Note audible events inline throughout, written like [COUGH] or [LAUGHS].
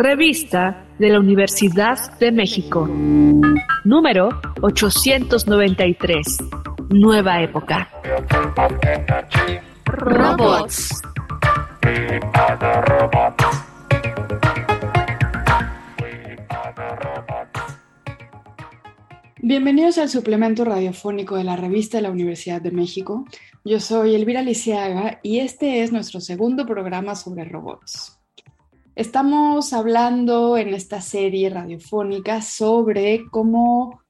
Revista de la Universidad de México. Número 893. Nueva época. Robots. Bienvenidos al suplemento radiofónico de la revista de la Universidad de México. Yo soy Elvira Lisiaga y este es nuestro segundo programa sobre robots. Estamos hablando en esta serie radiofónica sobre cómo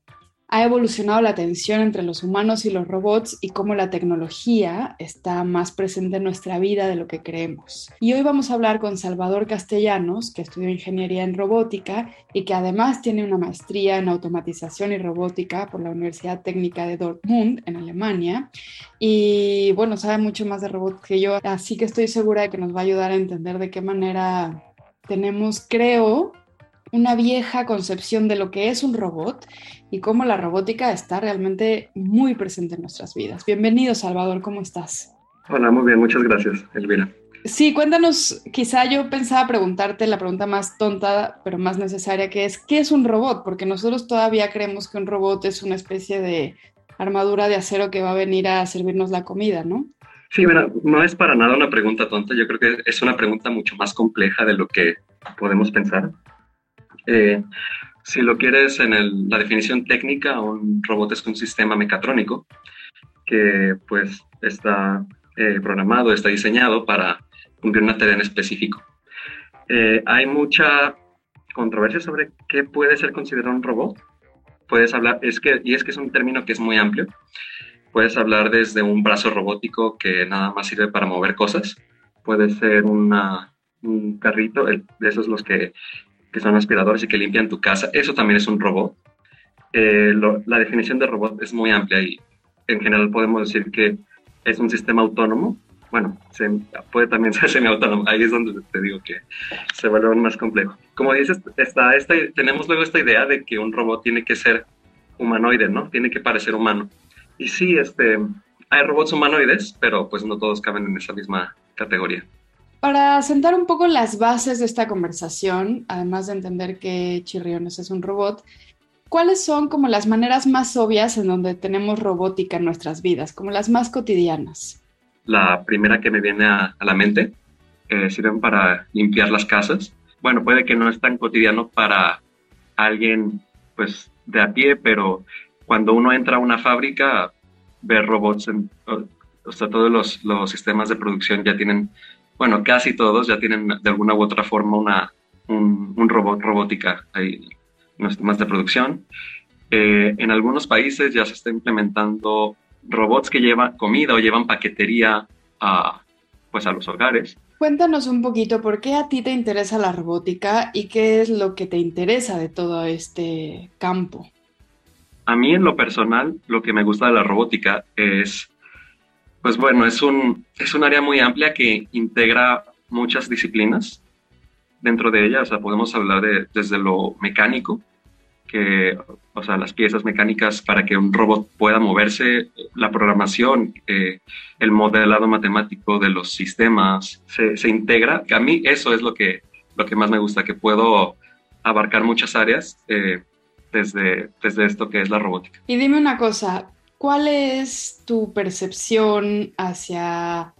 ha evolucionado la tensión entre los humanos y los robots y cómo la tecnología está más presente en nuestra vida de lo que creemos. Y hoy vamos a hablar con Salvador Castellanos, que estudió ingeniería en robótica y que además tiene una maestría en automatización y robótica por la Universidad Técnica de Dortmund en Alemania. Y bueno, sabe mucho más de robots que yo, así que estoy segura de que nos va a ayudar a entender de qué manera tenemos, creo, una vieja concepción de lo que es un robot y cómo la robótica está realmente muy presente en nuestras vidas. Bienvenido, Salvador, ¿cómo estás? Hola, muy bien, muchas gracias, Elvira. Sí, cuéntanos, quizá yo pensaba preguntarte la pregunta más tonta, pero más necesaria, que es, ¿qué es un robot? Porque nosotros todavía creemos que un robot es una especie de armadura de acero que va a venir a servirnos la comida, ¿no? Sí, bueno, no es para nada una pregunta tonta, yo creo que es una pregunta mucho más compleja de lo que podemos pensar. Eh, si lo quieres en la definición técnica, un robot es un sistema mecatrónico que pues está eh, programado, está diseñado para cumplir una tarea en específico. Eh, hay mucha controversia sobre qué puede ser considerado un robot. Puedes hablar, es que, y es que es un término que es muy amplio. Puedes hablar desde un brazo robótico que nada más sirve para mover cosas. Puede ser una, un carrito, de esos los que, que, son aspiradores y que limpian tu casa. Eso también es un robot. Eh, la definición de robot es muy amplia y en general podemos decir que es un sistema autónomo. Bueno, se, puede también [LAUGHS] ser semiautónomo. Ahí es donde te digo que se vuelve más complejo. Como dices, está esta, tenemos luego esta idea de que un robot tiene que ser humanoide, ¿no? Tiene que parecer humano. Y sí, este, hay robots humanoides, pero pues no todos caben en esa misma categoría. Para sentar un poco las bases de esta conversación, además de entender que Chirriones es un robot, ¿cuáles son como las maneras más obvias en donde tenemos robótica en nuestras vidas, como las más cotidianas? La primera que me viene a, la mente eh, sirven para limpiar las casas. Bueno, puede que no es tan cotidiano para alguien pues de a pie, pero cuando uno entra a una fábrica, ver robots, en, o sea, todos los, los, sistemas de producción ya tienen, bueno, casi todos ya tienen de alguna u otra forma una, un, un robot robótica ahí en los sistemas de producción. Eh, en algunos países ya se está implementando robots que llevan comida o llevan paquetería a, pues a los hogares. Cuéntanos un poquito por qué a ti te interesa la robótica y qué es lo que te interesa de todo este campo. A mí en lo personal, lo que me gusta de la robótica es, pues bueno, es un, es un área muy amplia que integra muchas disciplinas dentro de ella. O sea, podemos hablar de, desde lo mecánico, que, o sea, las piezas mecánicas para que un robot pueda moverse, la programación, eh, el modelado matemático de los sistemas, se, se, integra. A mí eso es lo que, lo que más me gusta, que puedo abarcar muchas áreas. Eh, desde, desde esto que es la robótica. Y dime una cosa, ¿cuál es tu percepción hacia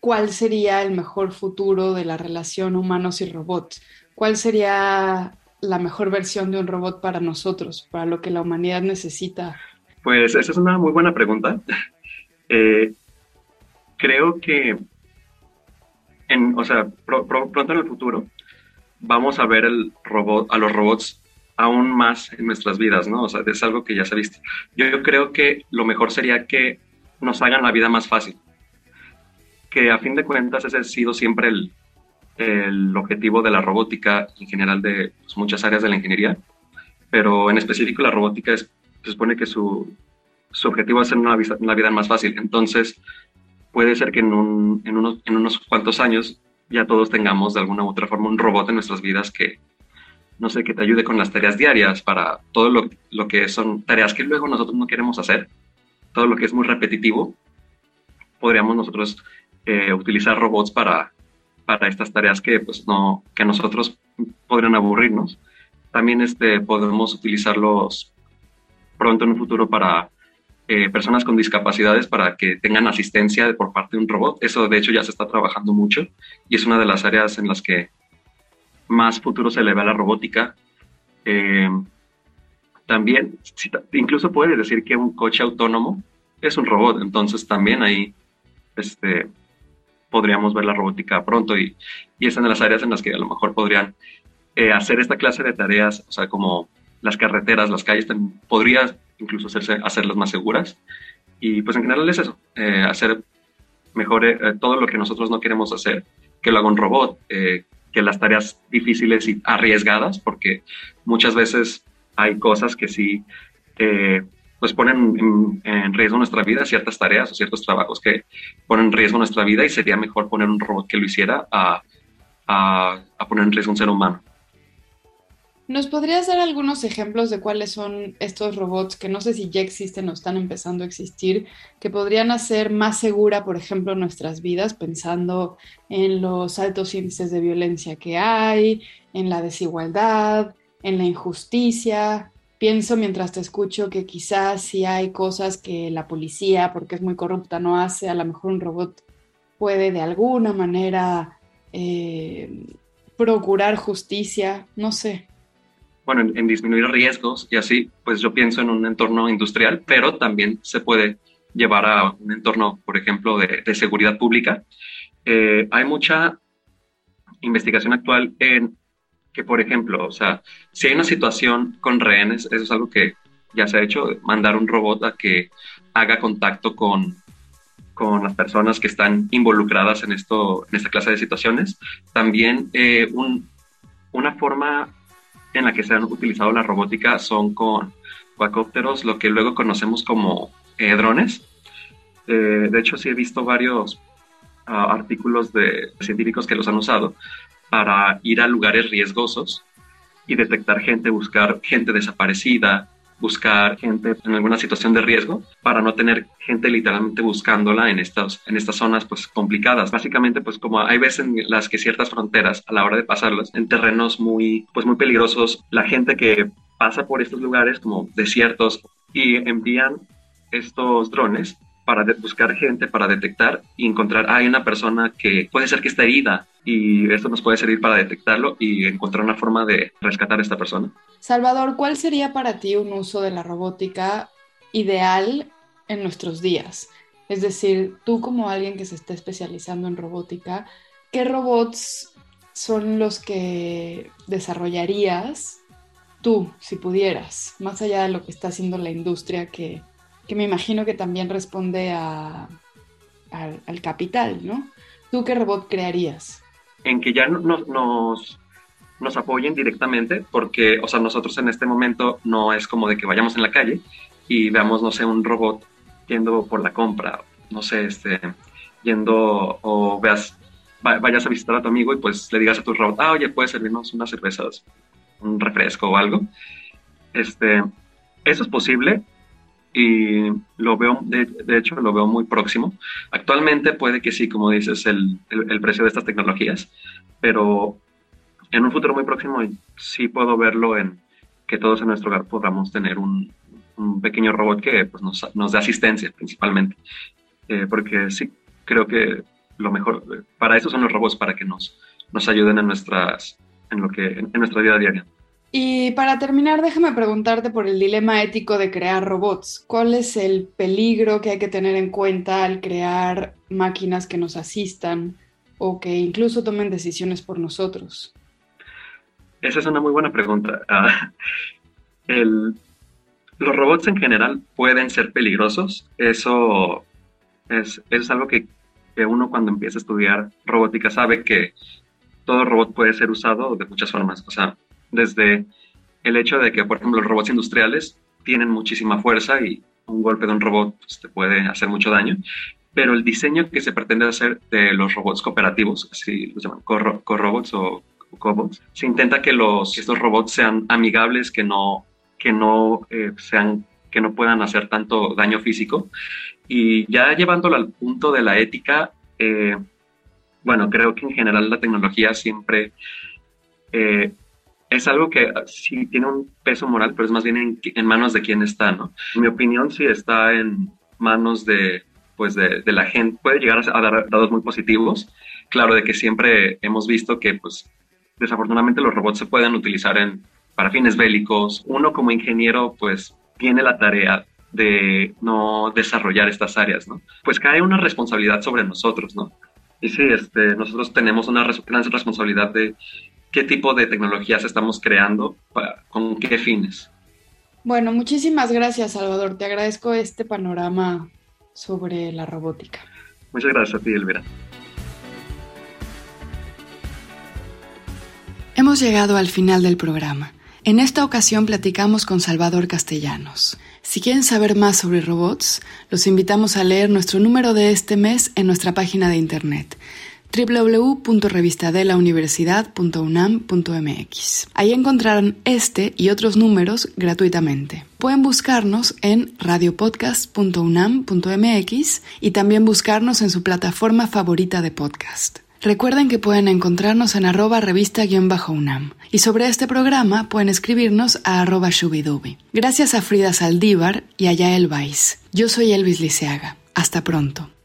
cuál sería el mejor futuro de la relación humanos y robots? ¿Cuál sería la mejor versión de un robot para nosotros, para lo que la humanidad necesita? Pues esa es una muy buena pregunta. [LAUGHS] Eh, creo que, o sea, pronto en el futuro vamos a ver el robot, a los robots aún más en nuestras vidas, ¿no? O sea, es algo que ya se ha visto. Yo, creo que lo mejor sería que nos hagan la vida más fácil. Que a fin de cuentas ese ha sido siempre el, el objetivo de la robótica en general de pues, muchas áreas de la ingeniería, pero en específico la robótica es, se supone que su, su objetivo es hacer una, una, vida más fácil. Entonces, puede ser que en, un, en, unos, en unos cuantos años ya todos tengamos de alguna u otra forma un robot en nuestras vidas que, no sé, que te ayude con las tareas diarias para todo lo, lo, que son tareas que luego nosotros no queremos hacer, todo lo que es muy repetitivo, podríamos nosotros eh, utilizar robots para, para estas tareas que, pues, no, que nosotros podrían aburrirnos. También este, podemos utilizarlos pronto en un futuro para eh, personas con discapacidades para que tengan asistencia por parte de un robot. Eso de hecho ya se está trabajando mucho y es una de las áreas en las que más futuro se le ve a la robótica. Eh, también, incluso puede decir que un coche autónomo es un robot, entonces también ahí este, podríamos ver la robótica pronto y, y es de las áreas en las que a lo mejor podrían eh, hacer esta clase de tareas, o sea, como las carreteras, las calles, podría incluso hacerse, hacerlas más seguras. Y pues en general es eso, eh, hacer mejor eh, todo lo que nosotros no queremos hacer, que lo haga un robot, que las tareas difíciles y arriesgadas, porque muchas veces hay cosas que sí pues ponen en, riesgo nuestra vida, ciertas tareas o ciertos trabajos que ponen en riesgo nuestra vida y sería mejor poner un robot que lo hiciera a, a, poner en riesgo un ser humano. ¿Nos podrías dar algunos ejemplos de cuáles son estos robots que no sé si ya existen o están empezando a existir, que podrían hacer más segura, por ejemplo, nuestras vidas, pensando en los altos índices de violencia que hay, en la desigualdad, en la injusticia? pienso mientras te escucho que quizás si hay cosas que la policía, porque es muy corrupta, no hace, a lo mejor un robot puede de alguna manera eh, procurar justicia, no sé. Bueno, en, disminuir riesgos y así, pues yo pienso en un entorno industrial, pero también se puede llevar a un entorno, por ejemplo, de, seguridad pública. Eh, hay mucha investigación actual en que, por ejemplo, o sea, si hay una situación con rehenes, eso es algo que ya se ha hecho, mandar un robot a que haga contacto con, con las personas que están involucradas en, esto, en esta clase de situaciones. También eh, una forma en la que se han utilizado la robótica son con cuacópteros, lo que luego conocemos como eh, drones. Eh, de hecho, sí he visto varios ah, artículos de científicos que los han usado para ir a lugares riesgosos y detectar gente, buscar gente desaparecida, buscar gente en alguna situación de riesgo para no tener gente literalmente buscándola en estas, en estas zonas pues complicadas. Básicamente pues como hay veces en las que ciertas fronteras a la hora de pasarlas en terrenos muy pues muy peligrosos, la gente que pasa por estos lugares como desiertos y envían estos drones para buscar gente, para detectar y encontrar, hay una persona que puede ser que está herida y esto nos puede servir para detectarlo y encontrar una forma de rescatar a esta persona. Salvador, ¿cuál sería para ti un uso de la robótica ideal en nuestros días? Es decir, tú como alguien que se está especializando en robótica, ¿qué robots son los que desarrollarías tú, si pudieras, más allá de lo que está haciendo la industria que que me imagino que también responde a, al capital, ¿no? ¿Tú qué robot crearías? En que ya nos, nos, apoyen directamente, porque, o sea, nosotros en este momento no es como de que vayamos en la calle y veamos, no sé, un robot yendo por la compra, no sé, este, yendo o veas, vayas a visitar a tu amigo y pues le digas a tu robot, ah, oye, puedes servirnos unas cervezas, un refresco o algo. Este, eso es posible, y lo veo, de, hecho, lo veo muy próximo. Actualmente puede que sí, como dices, el, el, precio de estas tecnologías, pero en un futuro muy próximo sí puedo verlo en que todos en nuestro hogar podamos tener un, un pequeño robot que pues, nos, nos dé asistencia principalmente. Eh, porque sí, creo que lo mejor, para eso son los robots, para que nos, nos ayuden en, nuestras, en, lo que, en nuestra vida diaria. Y para terminar, déjame preguntarte por el dilema ético de crear robots. ¿Cuál es el peligro que hay que tener en cuenta al crear máquinas que nos asistan o que incluso tomen decisiones por nosotros? Esa es una muy buena pregunta. Ah, los robots en general pueden ser peligrosos. Eso es, es algo que, que uno cuando empieza a estudiar robótica sabe que todo robot puede ser usado de muchas formas. O sea, desde el hecho de que, por ejemplo, los robots industriales tienen muchísima fuerza y un golpe de un robot pues, te puede hacer mucho daño, pero el diseño que se pretende hacer de los robots cooperativos, así los llaman co-robots o cobots, se intenta que, los, estos robots sean amigables, que no, que no eh, sean que no puedan hacer tanto daño físico. Y ya llevándolo al punto de la ética, eh, bueno, creo que en general la tecnología siempre eh, es algo que sí tiene un peso moral, pero es más bien en, manos de quién está, ¿no? En mi opinión, sí está en manos de, pues de, la gente, puede llegar a, dar dados muy positivos. Claro, de que siempre hemos visto que, pues, desafortunadamente los robots se pueden utilizar en, para fines bélicos. Uno como ingeniero, pues, tiene la tarea de no desarrollar estas áreas, ¿no? Pues cae una responsabilidad sobre nosotros, ¿no? Y sí, este, nosotros tenemos una gran responsabilidad de qué tipo de tecnologías estamos creando, con qué fines. Bueno, muchísimas gracias, Salvador. Te agradezco este panorama sobre la robótica. Muchas gracias a ti, Elvira. Hemos llegado al final del programa. En esta ocasión platicamos con Salvador Castellanos. Si quieren saber más sobre robots, los invitamos a leer nuestro número de este mes en nuestra página de internet www.revistadelauniversidad.unam.mx. Ahí encontrarán este y otros números gratuitamente. Pueden buscarnos en radiopodcast.unam.mx y también buscarnos en su plataforma favorita de podcast. Recuerden que pueden encontrarnos en arroba revista-unam y sobre este programa pueden escribirnos a arroba shubidubi. Gracias a Frida Saldívar y a Yael Weiss. Yo soy Elvis Liceaga. Hasta pronto.